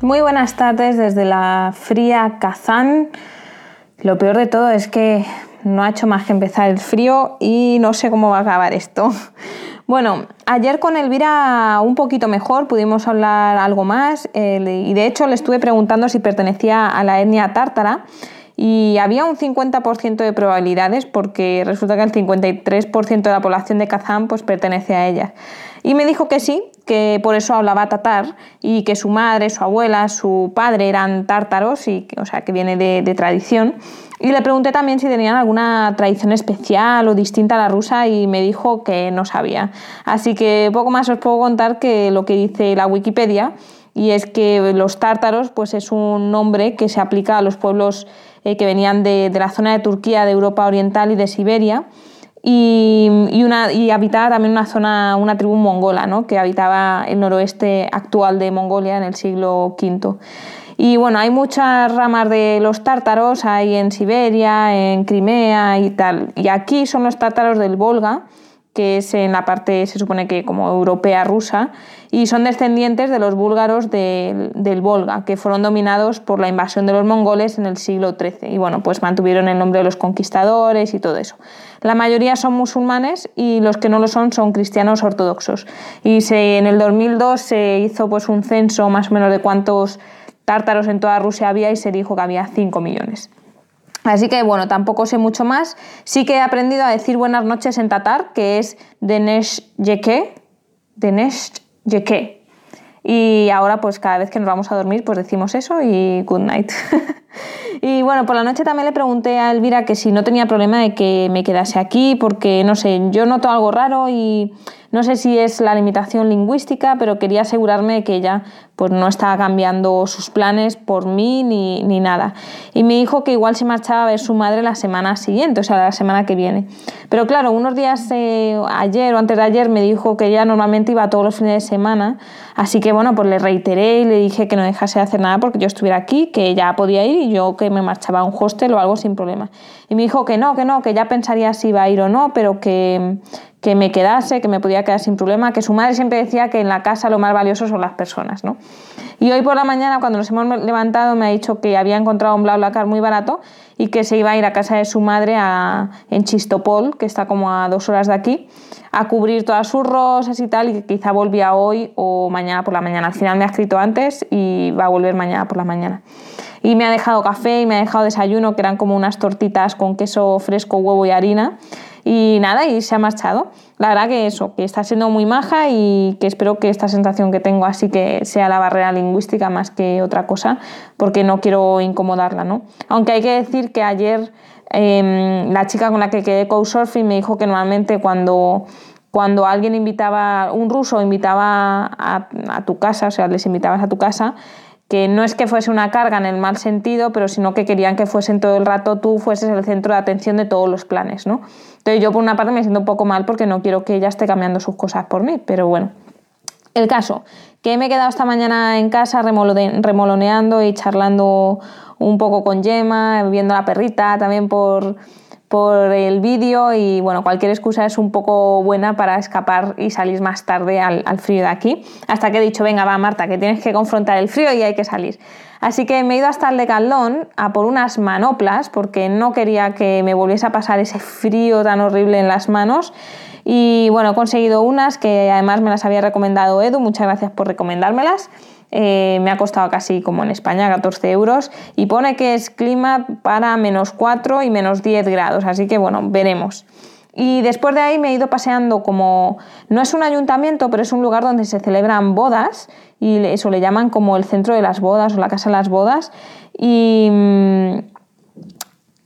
Muy buenas tardes desde la fría Kazán. Lo peor de todo es que no ha hecho más que empezar el frío y no sé cómo va a acabar esto. Bueno, ayer con Elvira un poquito mejor, pudimos hablar algo más y de hecho le estuve preguntando si pertenecía a la etnia tártara y había un 50% de probabilidades porque resulta que el 53% de la población de Kazán pues pertenece a ella. Y me dijo que sí, que por eso hablaba tatar y que su madre, su abuela, su padre eran tártaros, y, o sea, que viene de, tradición. Y le pregunté también si tenían alguna tradición especial o distinta a la rusa y me dijo que no sabía. Así que poco más os puedo contar que lo que dice la Wikipedia y es que los tártaros pues es un nombre que se aplica a los pueblos eh, que venían de, de la zona de Turquía, de Europa Oriental y de Siberia y, una, y habitaba también una zona, una tribu mongola, ¿no? que habitaba el noroeste actual de Mongolia en el siglo V. Y bueno, hay muchas ramas de los tártaros, hay en Siberia, en Crimea y tal. Y aquí son los tártaros del Volga, que es en la parte, se supone que como europea rusa, y son descendientes de los búlgaros del Volga, que fueron dominados por la invasión de los mongoles en el siglo XIII. Y bueno, pues mantuvieron el nombre de los conquistadores y todo eso. La mayoría son musulmanes y los que no lo son son cristianos ortodoxos. Y se, en el 2002 se hizo pues un censo más o menos de cuántos tártaros en toda Rusia había y se dijo que había 5 millones. Así que bueno, tampoco sé mucho más. Sí que he aprendido a decir buenas noches en tatar, que es Denesh Yeke. Denesh Yeke. Y ahora pues cada vez que nos vamos a dormir pues decimos eso y good night. y bueno, por la noche también le pregunté a Elvira que si no tenía problema de que me quedase aquí porque no sé, yo noto algo raro y no sé si es la limitación lingüística, pero quería asegurarme de que ella pues, no estaba cambiando sus planes por mí ni, ni, nada. Y me dijo que igual se marchaba a ver su madre la semana siguiente, o sea, la semana que viene. Pero claro, unos días eh, ayer o antes de ayer me dijo que ella normalmente iba todos los fines de semana, así que bueno, pues le reiteré y le dije que no dejase de hacer nada porque yo estuviera aquí, que ella podía ir y yo que me marchaba a un hostel o algo sin problema. Y me dijo que no, que no, que ya pensaría si iba a ir o no, pero que, que me quedase, que me podía quedar sin problema, que su madre siempre decía que en la casa lo más valioso son las personas, ¿no? Y hoy por la mañana, cuando nos hemos levantado, me ha dicho que había encontrado un BlaBlaCar muy barato y que se iba a ir a casa de su madre en Chistopol, que está como a dos horas de aquí, a cubrir todas sus rosas y tal, y que quizá volvía hoy o mañana por la mañana. Al final me ha escrito antes y va a volver mañana por la mañana. Y me ha dejado café y me ha dejado desayuno, que eran como unas tortitas con queso fresco, huevo y harina y nada, y se ha marchado. La verdad que eso, que está siendo muy maja y que espero que esta sensación que tengo así que sea la barrera lingüística más que otra cosa, porque no quiero incomodarla, ¿no? Aunque hay que decir que ayer em, la chica con la que quedé couchsurfing me dijo que normalmente cuando cuando alguien invitaba, un ruso invitaba a, a, tu casa, o sea, les invitabas a tu casa, que no es que fuese una carga en el mal sentido, pero sino que querían que fuesen todo el rato tú fueses el centro de atención de todos los planes, ¿no? Entonces yo por una parte me siento un poco mal porque no quiero que ella esté cambiando sus cosas por mí, pero bueno. El caso, que me he quedado esta mañana en casa remoloneando y charlando un poco con Gemma, viendo a la perrita también por, por el vídeo y bueno, cualquier excusa es un poco buena para escapar y salir más tarde al, frío de aquí. Hasta que he dicho, venga, va Marta, que tienes que confrontar el frío y hay que salir. Así que me he ido hasta el Decathlon a por unas manoplas porque no quería que me volviese a pasar ese frío tan horrible en las manos. Y bueno, he conseguido unas que además me las había recomendado Edu, muchas gracias por recomendármelas. Eh, me ha costado casi como en España, 14 euros, y pone que es clima para menos 4 y menos 10 grados, así que bueno, veremos. Y después de ahí me he ido paseando como, no es un ayuntamiento, pero es un lugar donde se celebran bodas, y eso le llaman como el centro de las bodas o la casa de las bodas, y...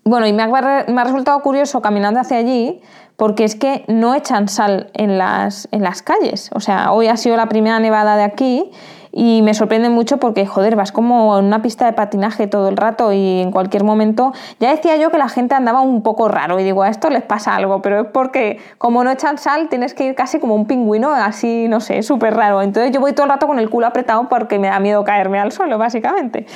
Bueno, y me ha, me ha resultado curioso caminando hacia allí porque es que no echan sal en las, en las calles. O sea, hoy ha sido la primera nevada de aquí y me sorprende mucho porque, joder, vas como en una pista de patinaje todo el rato y en cualquier momento. Ya decía yo que la gente andaba un poco raro y digo, a esto les pasa algo, pero es porque como no echan sal tienes que ir casi como un pingüino, así, no sé, súper raro. Entonces yo voy todo el rato con el culo apretado porque me da miedo caerme al suelo, básicamente.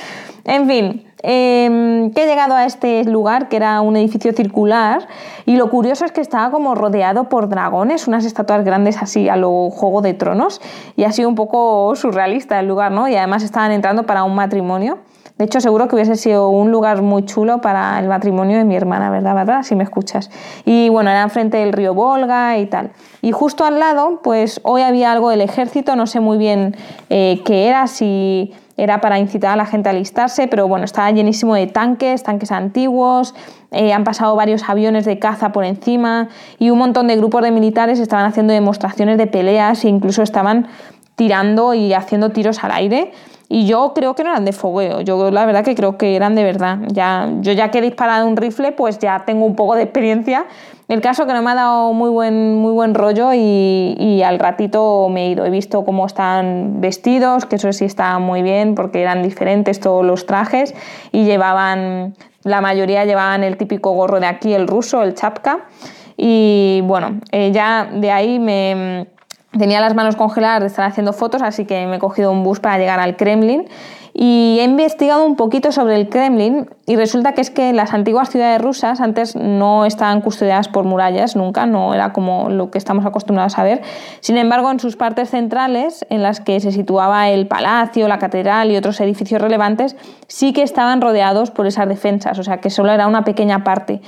En fin, em, que he llegado a este lugar que era un edificio circular y lo curioso es que estaba como rodeado por dragones, unas estatuas grandes así a lo Juego de Tronos y ha sido un poco surrealista el lugar, ¿no? Y además estaban entrando para un matrimonio. De hecho, seguro que hubiese sido un lugar muy chulo para el matrimonio de mi hermana, ¿verdad? ¿verdad? Si me escuchas. Y bueno, era enfrente del río Volga y tal. Y justo al lado, pues hoy había algo del ejército, no sé muy bien eh, qué era, si era para incitar a la gente a alistarse, pero bueno, estaba llenísimo de tanques, tanques antiguos, eh, han pasado varios aviones de caza por encima y un montón de grupos de militares estaban haciendo demostraciones de peleas e incluso estaban tirando y haciendo tiros al aire. Y yo creo que no eran de fogueo, yo la verdad que creo que eran de verdad. Ya, yo ya que he disparado un rifle, pues ya tengo un poco de experiencia. El caso que no me ha dado muy buen, muy buen rollo y, y al ratito me he ido. He visto cómo están vestidos, que eso sí está muy bien porque eran diferentes todos los trajes y llevaban, la mayoría llevaban el típico gorro de aquí, el ruso, el chapka. Y bueno, eh, ya de ahí me Tenía las manos congeladas de estar haciendo fotos, así que me he cogido un bus para llegar al Kremlin y he investigado un poquito sobre el Kremlin y resulta que es que las antiguas ciudades rusas antes no estaban custodiadas por murallas, nunca, no era como lo que estamos acostumbrados a ver. Sin embargo, en sus partes centrales, en las que se situaba el palacio, la catedral y otros edificios relevantes, sí que estaban rodeados por esas defensas, o sea que solo era una pequeña parte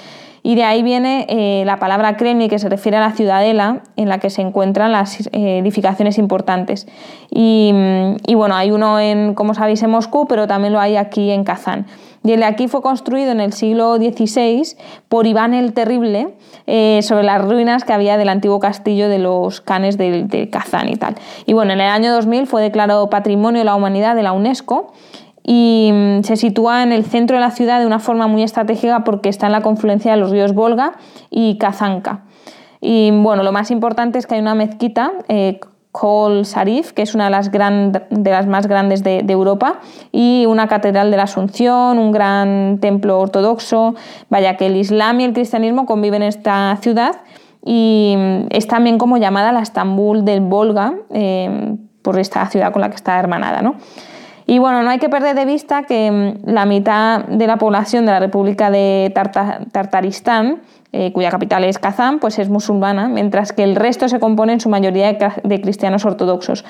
y de ahí viene eh, la palabra Kremlin, que se refiere a la ciudadela en la que se encuentran las eh, edificaciones importantes. Y, bueno, hay uno, en, como sabéis, en Moscú, pero también lo hay aquí en Kazán. Y el de aquí fue construido en el siglo XVI por Iván el Terrible eh, sobre las ruinas que había del antiguo castillo de los canes de, Kazán y tal. Y bueno, en el año 2000 fue declarado Patrimonio de la Humanidad de la UNESCO y mm, se sitúa en el centro de la ciudad de una forma muy estratégica porque está en la confluencia de los ríos Volga y Kazanka. Y bueno, lo más importante es que hay una mezquita, eh, Kol Sarif, que es una de las, de las más grandes de, Europa, y una catedral de la Asunción, un gran templo ortodoxo. Vaya que el Islam y el cristianismo conviven en esta ciudad y mm, es también como llamada la Estambul del Volga, eh, por esta ciudad con la que está hermanada. ¿no? Y bueno, no hay que perder de vista que mm, la mitad de la población de la República de Tartaristán, eh, cuya capital es Kazán, pues es musulmana, mientras que el resto se compone en su mayoría de, cristianos ortodoxos.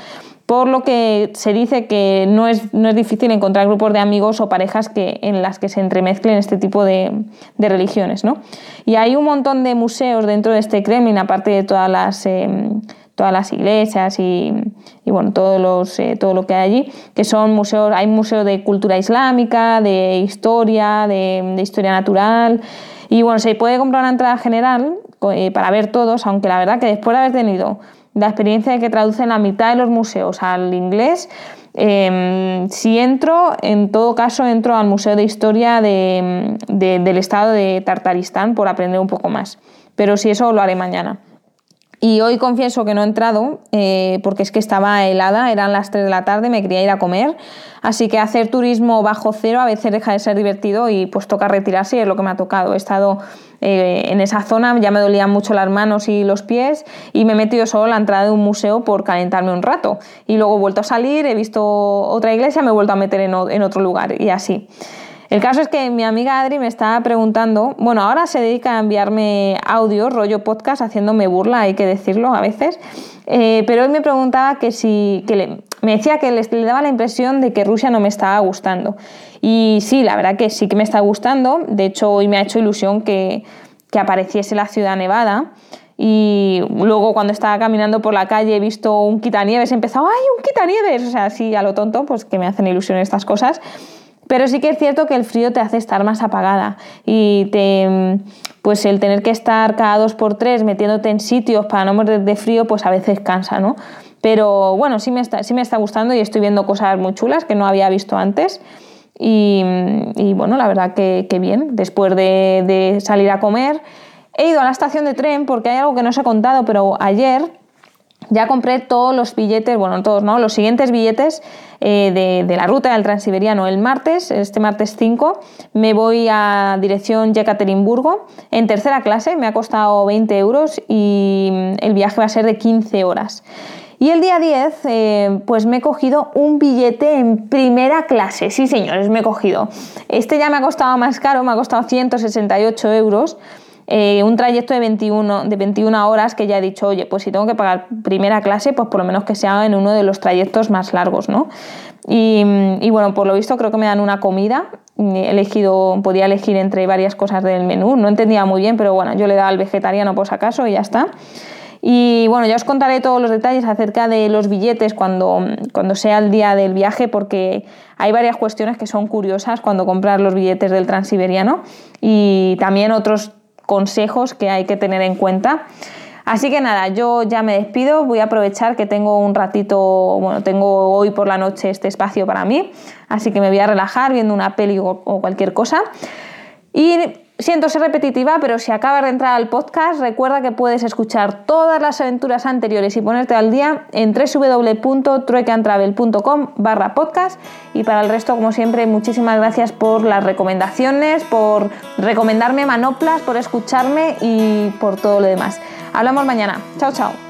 Por lo que se dice que no es, no es difícil encontrar grupos de amigos o parejas que, en las que se entremezclen este tipo de, religiones. ¿no? Y hay un montón de museos dentro de este Kremlin, aparte de todas las... Em, todas las iglesias y, bueno, todos los, eh, todo lo que hay allí, que son museos, hay museo de cultura islámica, de historia, de, historia natural, y bueno, se puede comprar una entrada general eh, para ver todos, aunque la verdad que después de haber tenido la experiencia de que traducen la mitad de los museos al inglés, em, si entro, en todo caso entro al Museo de Historia del Estado de Tartaristán por aprender un poco más. Pero si eso lo haré mañana. Y hoy confieso que no he entrado eh, porque es que estaba helada, eran las 3 de la tarde, me quería ir a comer. Así que hacer turismo bajo cero a veces deja de ser divertido y pues toca retirarse y es lo que me ha tocado. He estado eh, en esa zona, ya me dolían mucho las manos y los pies y me he metido solo a la entrada de un museo por calentarme un rato. Y luego he vuelto a salir, he visto otra iglesia, me he vuelto a meter en, en otro lugar y así. El caso es que mi amiga Adri me estaba preguntando, bueno, ahora se dedica a enviarme audio, rollo podcast, haciéndome burla, hay que decirlo a veces, eh, pero hoy me preguntaba que si, que me decía que le, daba la impresión de que Rusia no me estaba gustando. Y sí, la verdad que sí que me está gustando, de hecho hoy me ha hecho ilusión que, que apareciese la ciudad nevada. Y luego cuando estaba caminando por la calle he visto un quitanieves, he empezado, ¡ay, un quitanieves! O sea, así a lo tonto, pues que me hacen ilusión estas cosas. Pero sí que es cierto que el frío te hace estar más apagada y te, pues el tener que estar cada dos por tres metiéndote en sitios para no morir de frío, pues a veces cansa, ¿no? Pero bueno, sí me está, sí me está gustando y estoy viendo cosas muy chulas que no había visto antes. Y, bueno, la verdad que, bien. Después de, de salir a comer, he ido a la estación de tren porque hay algo que no os he contado, pero ayer ya compré todos los billetes, bueno, todos, ¿no? Los siguientes billetes eh, de, la ruta del Transiberiano el martes, este martes 5, me voy a dirección Yekaterinburgo en tercera clase, me ha costado 20 euros y el viaje va a ser de 15 horas. Y el día 10, eh, pues me he cogido un billete en primera clase. Sí, señores, me he cogido. Este ya me ha costado más caro, me ha costado 168 euros. Eh, un trayecto de 21, de 21 horas que ya he dicho, oye, pues si tengo que pagar primera clase, pues por lo menos que sea en uno de los trayectos más largos, ¿no? Y, bueno, por lo visto creo que me dan una comida. He elegido, podía elegir entre varias cosas del menú. No entendía muy bien, pero bueno, yo le daba al vegetariano por si acaso y ya está. Y bueno, ya os contaré todos los detalles acerca de los billetes cuando, cuando sea el día del viaje, porque hay varias cuestiones que son curiosas cuando comprar los billetes del Transiberiano y también otros consejos que hay que tener en cuenta. Así que nada, yo ya me despido, voy a aprovechar que tengo un ratito, bueno, tengo hoy por la noche este espacio para mí, así que me voy a relajar viendo una peli o cualquier cosa. Y Siento ser repetitiva, pero si acabas de entrar al podcast, recuerda que puedes escuchar todas las aventuras anteriores y ponerte al día en www.truecantravel.com barra podcast. Y para el resto, como siempre, muchísimas gracias por las recomendaciones, por recomendarme manoplas, por escucharme y por todo lo demás. Hablamos mañana. Chao, chao.